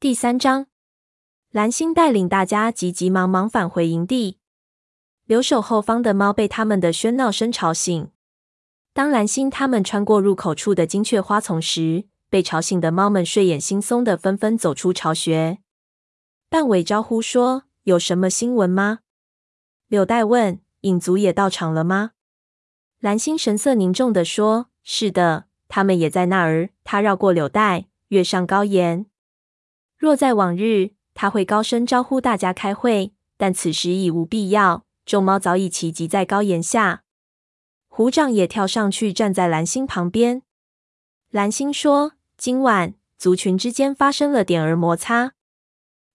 第三章，蓝星带领大家急急忙忙返回营地。留守后方的猫被他们的喧闹声吵醒。当蓝星他们穿过入口处的金雀花丛时，被吵醒的猫们睡眼惺忪的纷纷走出巢穴。半尾招呼说：“有什么新闻吗？”柳带问：“影族也到场了吗？”蓝星神色凝重的说：“是的，他们也在那儿。”他绕过柳带，跃上高岩。若在往日，他会高声招呼大家开会，但此时已无必要。众猫早已齐集在高岩下，虎掌也跳上去站在蓝星旁边。蓝星说：“今晚族群之间发生了点儿摩擦，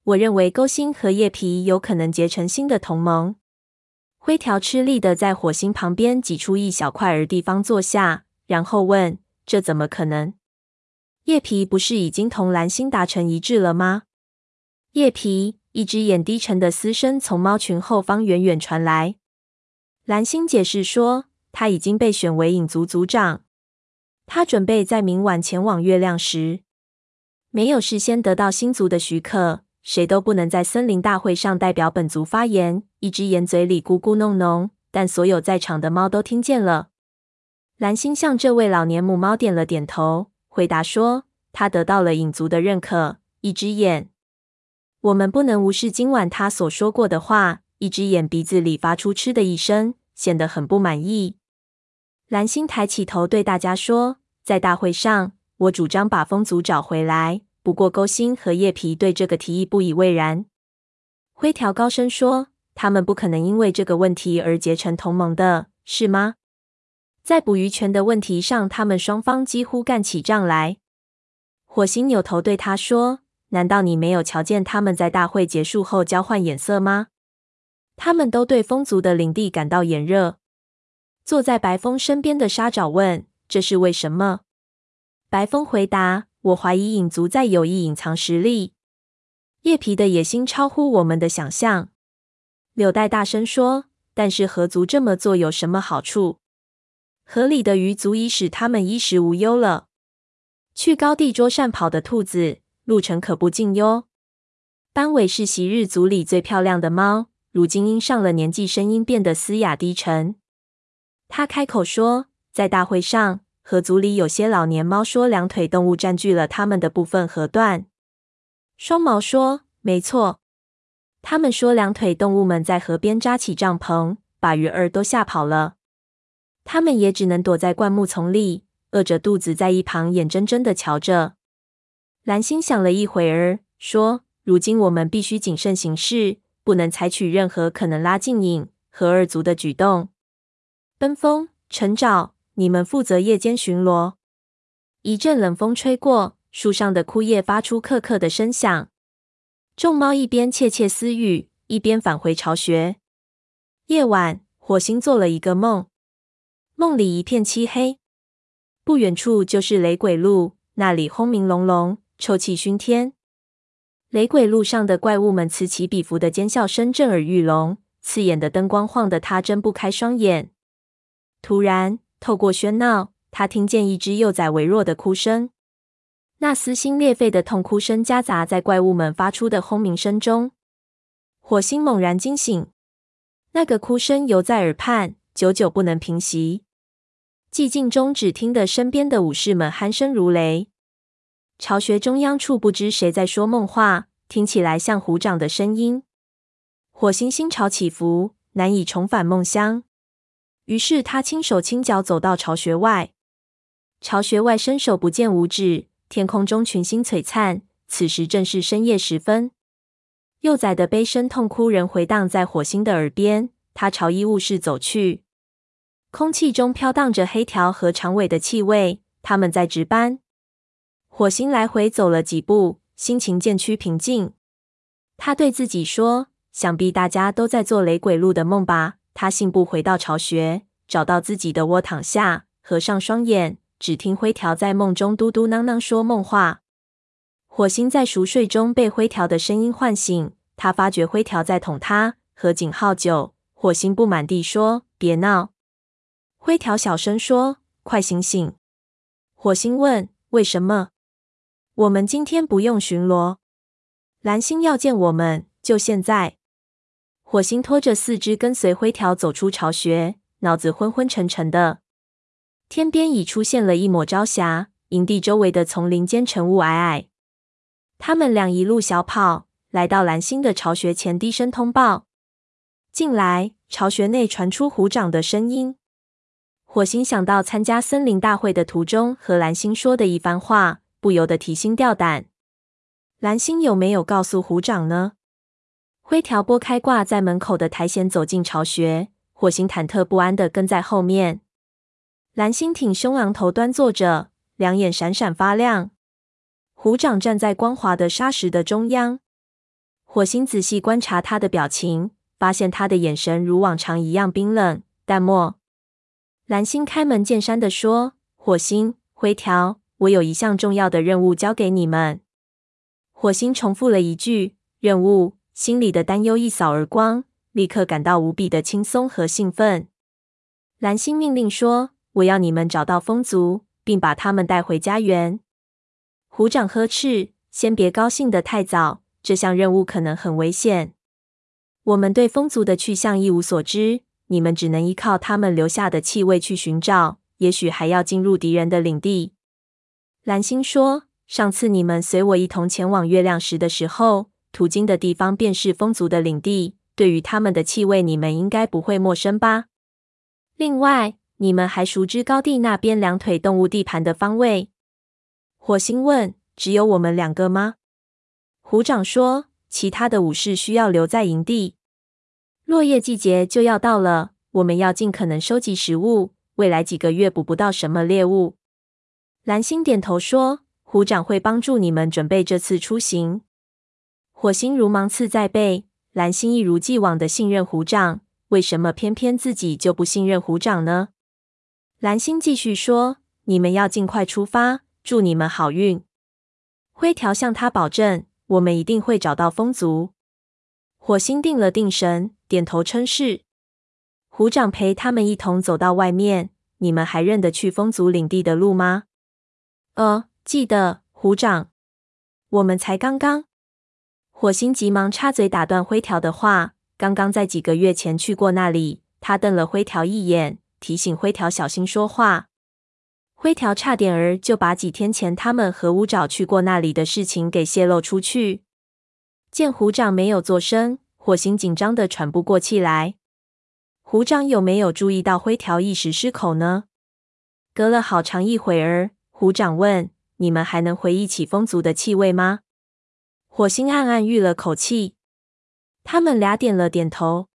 我认为勾心和叶皮有可能结成新的同盟。”灰条吃力的在火星旁边挤出一小块儿地方坐下，然后问：“这怎么可能？”叶皮不是已经同蓝星达成一致了吗？叶皮，一只眼低沉的嘶声从猫群后方远远传来。蓝星解释说，他已经被选为影族族长，他准备在明晚前往月亮时。没有事先得到星族的许可，谁都不能在森林大会上代表本族发言。一只眼嘴里咕咕哝哝，但所有在场的猫都听见了。蓝星向这位老年母猫点了点头。回答说：“他得到了影族的认可。”一只眼，我们不能无视今晚他所说过的话。一只眼鼻子里发出嗤的一声，显得很不满意。蓝星抬起头对大家说：“在大会上，我主张把风族找回来。不过勾心和叶皮对这个提议不以为然。”灰条高声说：“他们不可能因为这个问题而结成同盟的，是吗？”在捕鱼权的问题上，他们双方几乎干起仗来。火星扭头对他说：“难道你没有瞧见他们在大会结束后交换眼色吗？他们都对风族的领地感到炎热。”坐在白风身边的沙爪问：“这是为什么？”白风回答：“我怀疑影族在有意隐藏实力。叶皮的野心超乎我们的想象。”柳带大声说：“但是河族这么做有什么好处？”河里的鱼足以使他们衣食无忧了。去高地捉善跑的兔子，路程可不近哟。斑尾是昔日族里最漂亮的猫，如今因上了年纪，声音变得嘶哑低沉。他开口说：“在大会上，河族里有些老年猫说，两腿动物占据了他们的部分河段。”双毛说：“没错，他们说两腿动物们在河边扎起帐篷，把鱼儿都吓跑了。”他们也只能躲在灌木丛里，饿着肚子，在一旁眼睁睁的瞧着。蓝星想了一会儿，说：“如今我们必须谨慎行事，不能采取任何可能拉近影和二族的举动。”奔风、陈爪，你们负责夜间巡逻。一阵冷风吹过，树上的枯叶发出刻刻的声响。众猫一边窃窃私语，一边返回巢穴。夜晚，火星做了一个梦。梦里一片漆黑，不远处就是雷鬼路，那里轰鸣隆隆，臭气熏天。雷鬼路上的怪物们此起彼伏的尖叫声震耳欲聋，刺眼的灯光晃得他睁不开双眼。突然，透过喧闹，他听见一只幼崽微弱的哭声，那撕心裂肺的痛哭声夹杂在怪物们发出的轰鸣声中。火星猛然惊醒，那个哭声犹在耳畔，久久不能平息。寂静中，只听得身边的武士们鼾声如雷。巢穴中央处，不知谁在说梦话，听起来像虎掌的声音。火星心潮起伏，难以重返梦乡。于是他轻手轻脚走到巢穴外。巢穴外伸手不见五指，天空中群星璀璨。此时正是深夜时分。幼崽的悲声痛哭仍回荡在火星的耳边。他朝医务室走去。空气中飘荡着黑条和长尾的气味，他们在值班。火星来回走了几步，心情渐趋平静。他对自己说：“想必大家都在做雷鬼路的梦吧。”他信步回到巢穴，找到自己的窝躺下，合上双眼，只听灰条在梦中嘟嘟囔囔说梦话。火星在熟睡中被灰条的声音唤醒，他发觉灰条在捅他，合紧好久。火星不满地说：“别闹。”灰条小声说：“快醒醒！”火星问：“为什么？”我们今天不用巡逻。蓝星要见我们，就现在。火星拖着四肢跟随灰条走出巢穴，脑子昏昏沉沉的。天边已出现了一抹朝霞，营地周围的丛林间尘雾霭霭。他们俩一路小跑，来到蓝星的巢穴前，低声通报：“进来！”巢穴内传出虎掌的声音。火星想到参加森林大会的途中和蓝星说的一番话，不由得提心吊胆。蓝星有没有告诉虎掌呢？灰条拨开挂在门口的苔藓，走进巢穴。火星忐忑不安地跟在后面。蓝星挺胸昂头端坐着，两眼闪闪发亮。虎掌站在光滑的沙石的中央。火星仔细观察他的表情，发现他的眼神如往常一样冰冷淡漠。蓝星开门见山地说：“火星、灰条，我有一项重要的任务交给你们。”火星重复了一句“任务”，心里的担忧一扫而光，立刻感到无比的轻松和兴奋。蓝星命令说：“我要你们找到风族，并把他们带回家园。”虎掌呵斥：“先别高兴得太早，这项任务可能很危险。我们对风族的去向一无所知，你们只能依靠他们留下的气味去寻找，也许还要进入敌人的领地。”蓝星说。上次你们随我一同前往月亮石的时候，途经的地方便是风族的领地。对于他们的气味，你们应该不会陌生吧？另外，你们还熟知高地那边两腿动物地盘的方位？火星问：“只有我们两个吗？”虎掌说：“其他的武士需要留在营地。落叶季节就要到了，我们要尽可能收集食物。未来几个月捕不到什么猎物。”蓝星点头说。虎掌会帮助你们准备这次出行。火星如芒刺在背，蓝星一如既往的信任虎掌，为什么偏偏自己就不信任虎掌呢？蓝星继续说：“你们要尽快出发，祝你们好运。”灰条向他保证：“我们一定会找到风族。”火星定了定神，点头称是。虎掌陪他们一同走到外面。你们还认得去风族领地的路吗？呃。记得，虎掌，我们才刚刚……火星急忙插嘴打断灰条的话。刚刚在几个月前去过那里。他瞪了灰条一眼，提醒灰条小心说话。灰条差点儿就把几天前他们和乌爪去过那里的事情给泄露出去。见虎掌没有作声，火星紧张的喘不过气来。虎掌有没有注意到灰条一时失口呢？隔了好长一会儿，虎掌问。你们还能回忆起风族的气味吗？火星暗暗吁了口气。他们俩点了点头。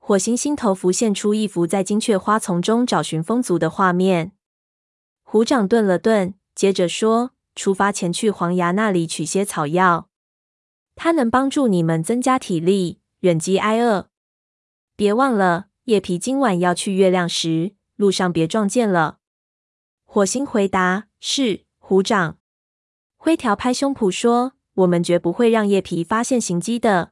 火星心头浮现出一幅在金雀花丛中找寻风族的画面。虎掌顿了顿，接着说：“出发前去黄崖那里取些草药，它能帮助你们增加体力，忍饥挨饿。别忘了，叶皮今晚要去月亮石，路上别撞见了。”火星回答：“是。”虎掌，灰条拍胸脯说：“我们绝不会让叶皮发现行迹的。”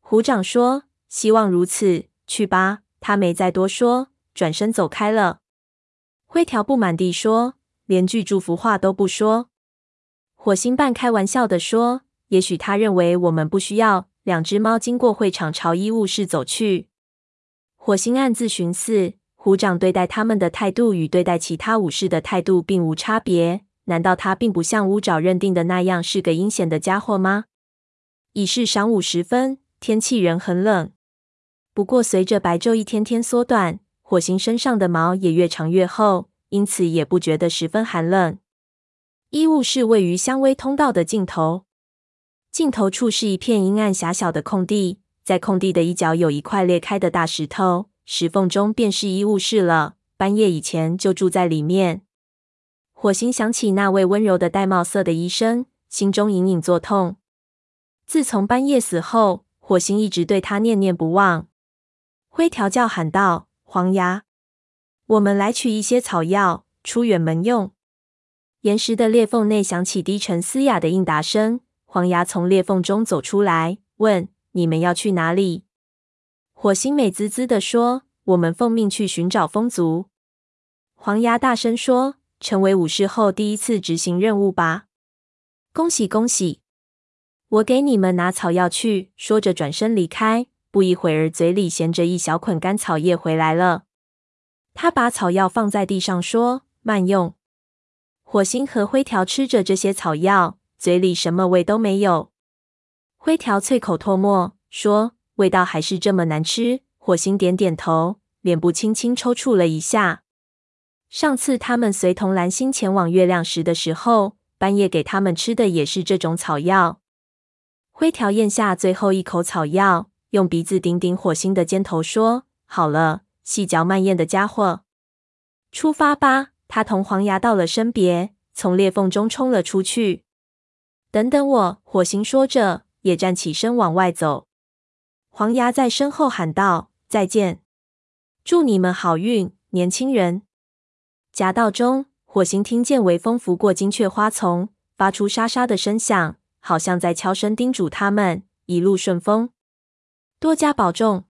虎掌说：“希望如此。去吧。”他没再多说，转身走开了。灰条不满地说：“连句祝福话都不说。”火星半开玩笑地说：“也许他认为我们不需要。”两只猫经过会场，朝医务室走去。火星暗自寻思：虎掌对待他们的态度与对待其他武士的态度并无差别。难道他并不像乌爪认定的那样是个阴险的家伙吗？已是晌午时分，天气仍很冷。不过，随着白昼一天天缩短，火星身上的毛也越长越厚，因此也不觉得十分寒冷。医务室位于香薇通道的尽头，尽头处是一片阴暗狭小的空地，在空地的一角有一块裂开的大石头，石缝中便是医务室了。半夜以前就住在里面。火星想起那位温柔的玳瑁色的医生，心中隐隐作痛。自从班夜死后，火星一直对他念念不忘。灰条叫喊道：“黄牙，我们来取一些草药，出远门用。”岩石的裂缝内响起低沉嘶哑的应答声。黄牙从裂缝中走出来，问：“你们要去哪里？”火星美滋滋地说：“我们奉命去寻找风族。”黄牙大声说。成为武士后第一次执行任务吧，恭喜恭喜！我给你们拿草药去。”说着转身离开。不一会儿，嘴里衔着一小捆干草叶回来了。他把草药放在地上，说：“慢用。”火星和灰条吃着这些草药，嘴里什么味都没有。灰条啐口唾沫，说：“味道还是这么难吃。”火星点点头，脸部轻轻抽搐了一下。上次他们随同蓝星前往月亮时的时候，半夜给他们吃的也是这种草药。灰条咽下最后一口草药。用鼻子顶顶火星的肩头，说：“好了，细嚼慢咽的家伙，出发吧。”他同黄牙道了声别，从裂缝中冲了出去。等等我，火星说着，也站起身往外走。黄牙在身后喊道：“再见，祝你们好运，年轻人。”夹道中，火星听见微风拂过金雀花丛，发出沙沙的声响，好像在悄声叮嘱他们一路顺风。多加保重。